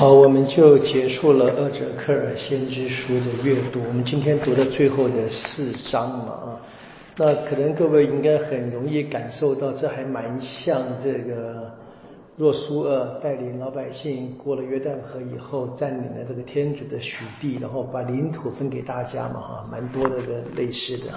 好，我们就结束了厄哲克尔先知书的阅读。我们今天读的最后的四章嘛啊，那可能各位应该很容易感受到，这还蛮像这个若苏厄带领老百姓过了约旦河以后，占领了这个天主的许地，然后把领土分给大家嘛哈，蛮多的个类似的。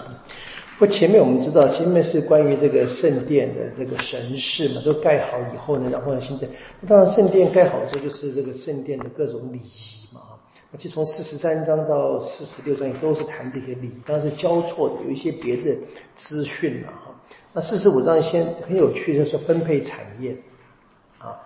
不，前面我们知道，前面是关于这个圣殿的这个神事嘛，都盖好以后呢，然后呢，现在当然圣殿盖好之后，就是这个圣殿的各种礼仪嘛啊。那就从四十三章到四十六章也都是谈这些礼仪，当然是交错的，有一些别的资讯嘛哈。那四十五章先很有趣，就是分配产业啊。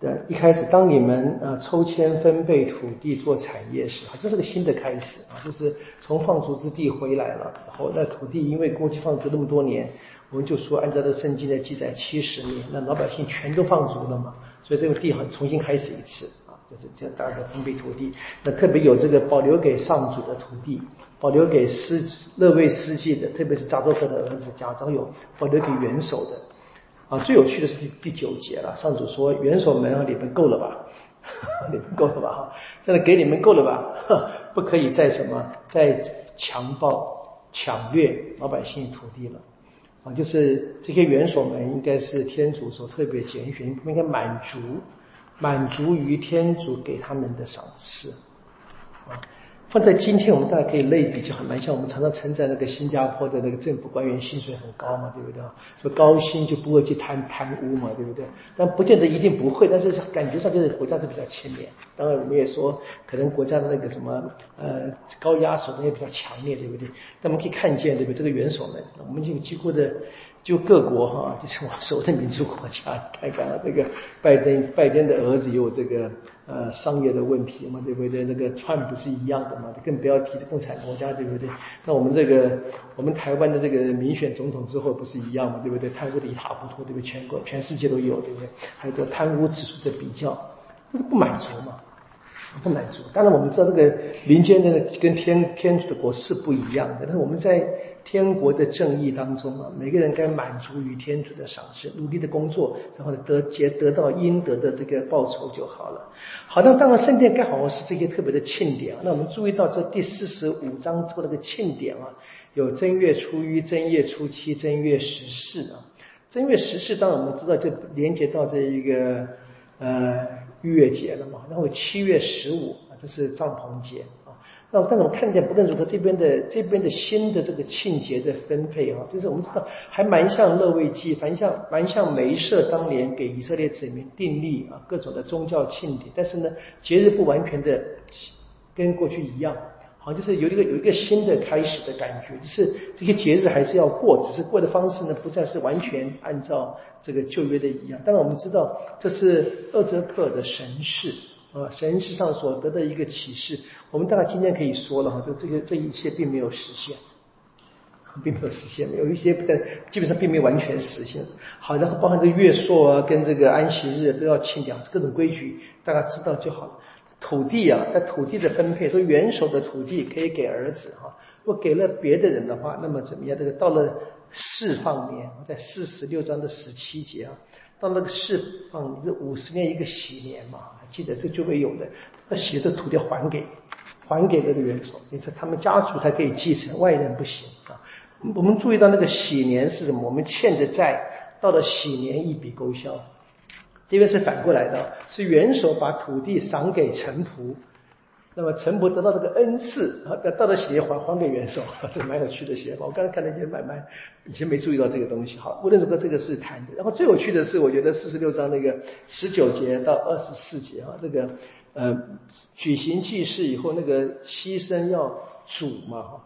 对，一开始当你们啊抽签分配土地做产业时，这是个新的开始啊，就是从放逐之地回来了，然后那土地因为过去放逐那么多年，我们就说按照这圣经的记载，七十年，那老百姓全都放逐了嘛，所以这个地很重新开始一次啊，就是这大家分配土地，那特别有这个保留给上主的土地，保留给司乐位司祭的，特别是扎多克的儿子贾昭有保留给元首的。啊，最有趣的是第第九节了。上主说：“元首们，你们够了吧？你们够了吧？哈，真的给你们够了吧？不可以再什么再强暴、抢掠老百姓土地了。啊，就是这些元首们应该是天主所特别拣选，应该满足满足于天主给他们的赏赐。啊。”放在今天，我们大家可以类比，就很蛮像我们常常称赞那个新加坡的那个政府官员薪水很高嘛，对不对？说高薪就不会去贪贪污嘛，对不对？但不见得一定不会，但是感觉上就是国家是比较清廉。当然，我们也说可能国家的那个什么呃高压手段也比较强烈，对不对？但我们可以看见，对不对？这个元首们，我们就几乎的。就各国哈，就是我所谓的民主国家，看看啊，这个拜登拜登的儿子有这个呃商业的问题嘛，对不对？那个串不是一样的嘛，更不要提共产国家，对不对？那我们这个我们台湾的这个民选总统之后不是一样嘛，对不对？贪污的一塌糊涂，对不对？全国全世界都有，对不对？还有个贪污指数的比较，这是不满足嘛？不满足。当然我们知道这个民间的跟天天主的国是不一样的，但是我们在。天国的正义当中啊，每个人该满足于天主的赏赐，努力的工作，然后呢得结得到应得的这个报酬就好了。好，那当然圣殿盖好像是这些特别的庆典啊。那我们注意到这第四十五章做了个庆典啊，有正月初一、正月初七、正月十四啊。正月十四当然我们知道就连接到这一个呃月节了嘛。然后七月十五啊，这是帐篷节。那但是我看见，不论如何，这边的这边的新的这个庆节的分配啊，就是我们知道还蛮像乐位祭，蛮像蛮像梅瑟当年给以色列子民订立啊各种的宗教庆典，但是呢，节日不完全的跟过去一样，好像就是有一个有一个新的开始的感觉，就是这些节日还是要过，只是过的方式呢不再是完全按照这个旧约的一样。当然我们知道这是厄泽克的神事。啊，神世上所得的一个启示，我们大概今天可以说了哈，这这个这一切并没有实现，并没有实现，有一些基本上并没有完全实现。好，然后包含这月朔啊，跟这个安息日都要清掉，各种规矩大家知道就好了。土地啊，在土地的分配，说元首的土地可以给儿子哈，如果给了别的人的话，那么怎么样？这个到了释放年，在四十六章的十七节啊。到那个释放，这五十年一个喜年嘛，记得这就会有的。那喜的土地还给，还给那个元首，你说他们家族才可以继承，外人不行啊。我们注意到那个喜年是什么？我们欠的债到了喜年一笔勾销。因为是反过来的，是元首把土地赏给臣仆。那么陈伯得到这个恩赐，啊，到了喜还还给元首，这蛮有趣的写法。我刚才看了一些买卖，以前没注意到这个东西。好，无论如何，这个是谈的。然后最有趣的是，我觉得四十六章那个十九节到二十四节啊，这个呃举行祭祀以后，那个牺牲要煮嘛，哈，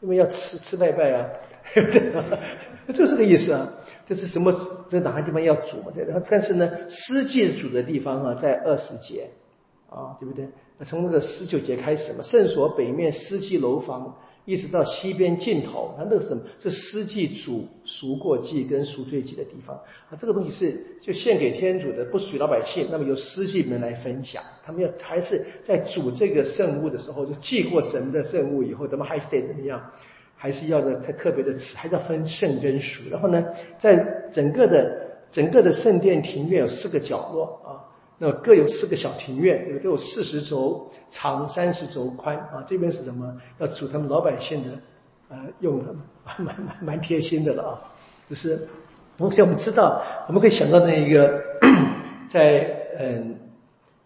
因为要吃吃拜拜啊，对不对？就这个意思啊，就是什么在哪个地方要煮嘛？对。然后但是呢，施祭煮的地方啊，在二十节啊，对不对？那从那个十九节开始嘛，圣所北面司祭楼房，一直到西边尽头，那那是什么？是司祭主赎过祭跟赎罪祭的地方啊。这个东西是就献给天主的，不属于老百姓。那么由司祭们来分享，他们要还是在煮这个圣物的时候，就祭过神的圣物以后，怎么还是得怎么样？还是要的特特别的吃，还是要分圣跟赎。然后呢，在整个的整个的圣殿庭院有四个角落啊。那各有四个小庭院，都有四十轴长，三十轴宽啊。这边是什么？要煮他们老百姓的呃用的，蛮蛮蛮贴心的了啊。就是而且我们知道，我们可以想到那一个在嗯。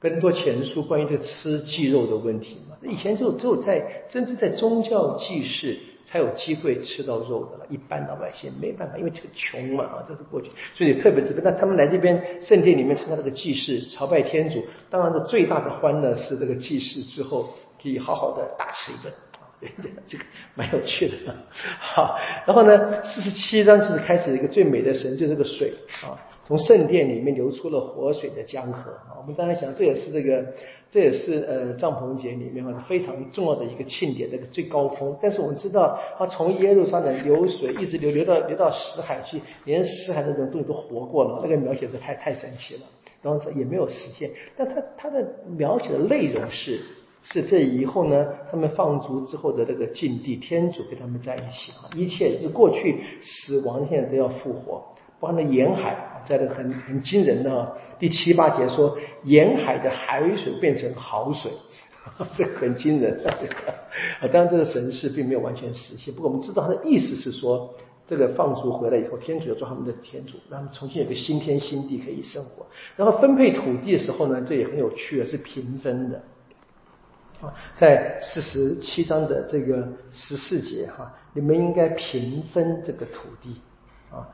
更多前书关于这个吃祭肉的问题嘛？以前只有只有在真正在宗教祭祀才有机会吃到肉的了，一般老百姓没办法，因为这个穷嘛啊，这是过去，所以特别特别。那他们来这边圣殿里面参加这个祭祀，朝拜天主，当然的最大的欢乐是这个祭祀之后可以好好的大吃一顿，这个 这个蛮有趣的。好，然后呢，四十七章就是开始一个最美的神，就是个水啊。从圣殿里面流出了活水的江河啊！我们当然想，这也是这个，这也是呃帐篷节里面啊非常重要的一个庆典的最高峰。但是我们知道，它从耶路撒冷流水一直流流到流到死海去，连死海这种东西都活过了，那个描写是太太神奇了。然后也没有实现，但他他的描写的内容是是这以后呢，他们放逐之后的这个境地，天主跟他们在一起啊，一切就是过去死亡现在都要复活。包括那沿海，这个很很惊人的第七八节说，沿海的海水变成好水，这很惊人。当然这个神事并没有完全实现，不过我们知道它的意思是说，这个放逐回来以后，天主要做他们的天主，让他们重新有个新天新地可以生活。然后分配土地的时候呢，这也很有趣，是平分的。啊，在四十七章的这个十四节哈，你们应该平分这个土地啊。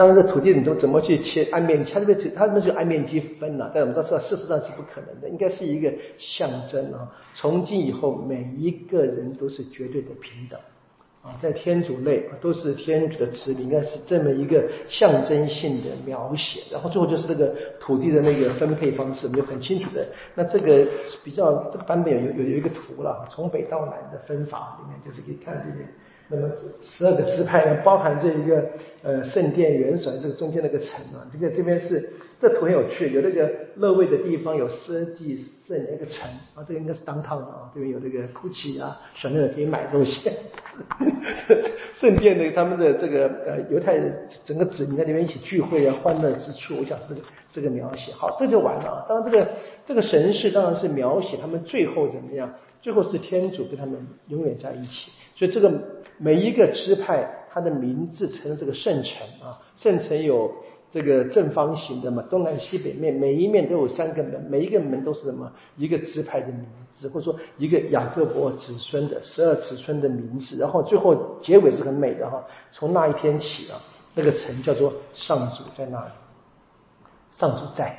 当然，这土地你怎么怎么去切按面积？他这边它这边是按面积分了，但我们都知道，事实上是不可能的，应该是一个象征啊。从今以后，每一个人都是绝对的平等啊，在天主内都是天主的子民，应该是这么一个象征性的描写。然后最后就是这个土地的那个分配方式，我们就很清楚的。那这个比较这个版本有有有一个图了，从北到南的分法里面，就是可以看这些。那么十二个支派呢，包含这一个呃圣殿元首这个中间那个城啊，这个这边是这图很有趣，有那个乐位的地方有设计圣那个城啊，这个应该是当趟的啊，这边有那个 GUCCI 啊，小朋友可以买东西。圣殿的他们的这个呃犹太人整个子民在那边一起聚会啊，欢乐之处，我想这个这个描写好，这就完了啊。当然这个这个神事当然是描写他们最后怎么样，最后是天主跟他们永远在一起，所以这个。每一个支派，它的名字成了这个圣城啊。圣城有这个正方形的嘛，东南西北面，每一面都有三个门，每一个门都是什么？一个支派的名字，或者说一个雅各伯子孙的十二子孙的名字。然后最后结尾是很美的哈。从那一天起啊，那个城叫做上主在那里，上主在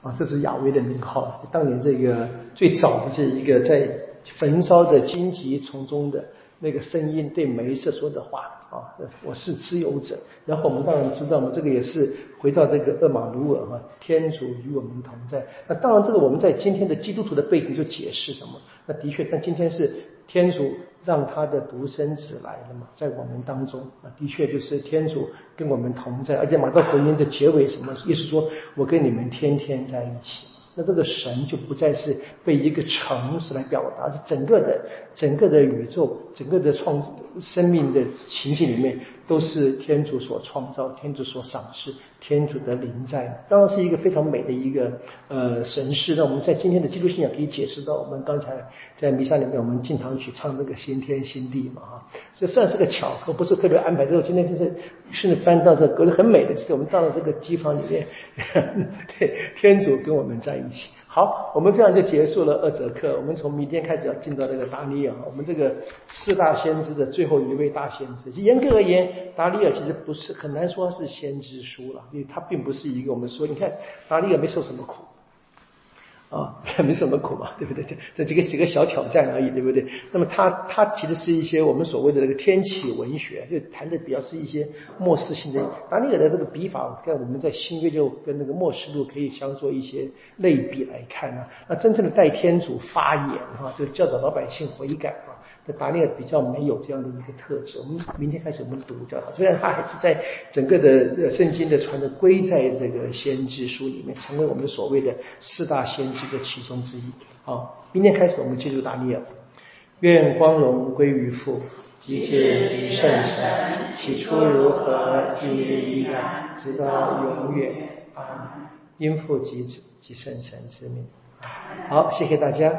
啊，这是亚威的名号。当年这个最早的这一个在焚烧的荆棘丛中的。那个声音对梅瑟说的话啊，我是自由者。然后我们当然知道嘛，这个也是回到这个厄马努尔哈，天主与我们同在。那当然，这个我们在今天的基督徒的背景就解释什么？那的确，但今天是天主让他的独生子来了嘛，在我们当中啊，的确就是天主跟我们同在。而且马太福音的结尾什么意思？说我跟你们天天在一起。那这个神就不再是被一个城市来表达，是整个的、整个的宇宙、整个的创生命的情景里面，都是天主所创造、天主所赏识、天主的灵在。当然是一个非常美的一个呃神事。那我们在今天的基督信仰可以解释到，我们刚才在弥撒里面，我们经常去唱这个新天新地嘛，哈，这算是个巧合，不是特别安排。之后今天就是顺着翻到这，隔得很美的，我们到了这个机房里面，对，天主跟我们在。一起好，我们这样就结束了二则课。我们从明天开始要进到这个达尼尔，我们这个四大先知的最后一位大先知。严格而言，达尼尔其实不是很难说是先知书了，因为他并不是一个我们说，你看达尼尔没受什么苦。啊，没什么苦嘛，对不对？这这几个几个小挑战而已，对不对？那么他他提的是一些我们所谓的这个天启文学，就谈的比较是一些末世性的。达尼尔的这个笔法，看我们在新约就跟那个末世录可以相做一些类比来看啊。那真正的代天主发言哈，就教导老百姓悔改啊。这达利尔比较没有这样的一个特质。我们明天开始我们读教，虽然他还是在整个的圣经的传的归在这个先知书里面，成为我们所谓的四大先知的其中之一。好，明天开始我们进入达利尔。愿光荣归于父，及子及圣神，起初如何，今日依然，直到永远。啊。因父及子及圣神之名。好，谢谢大家。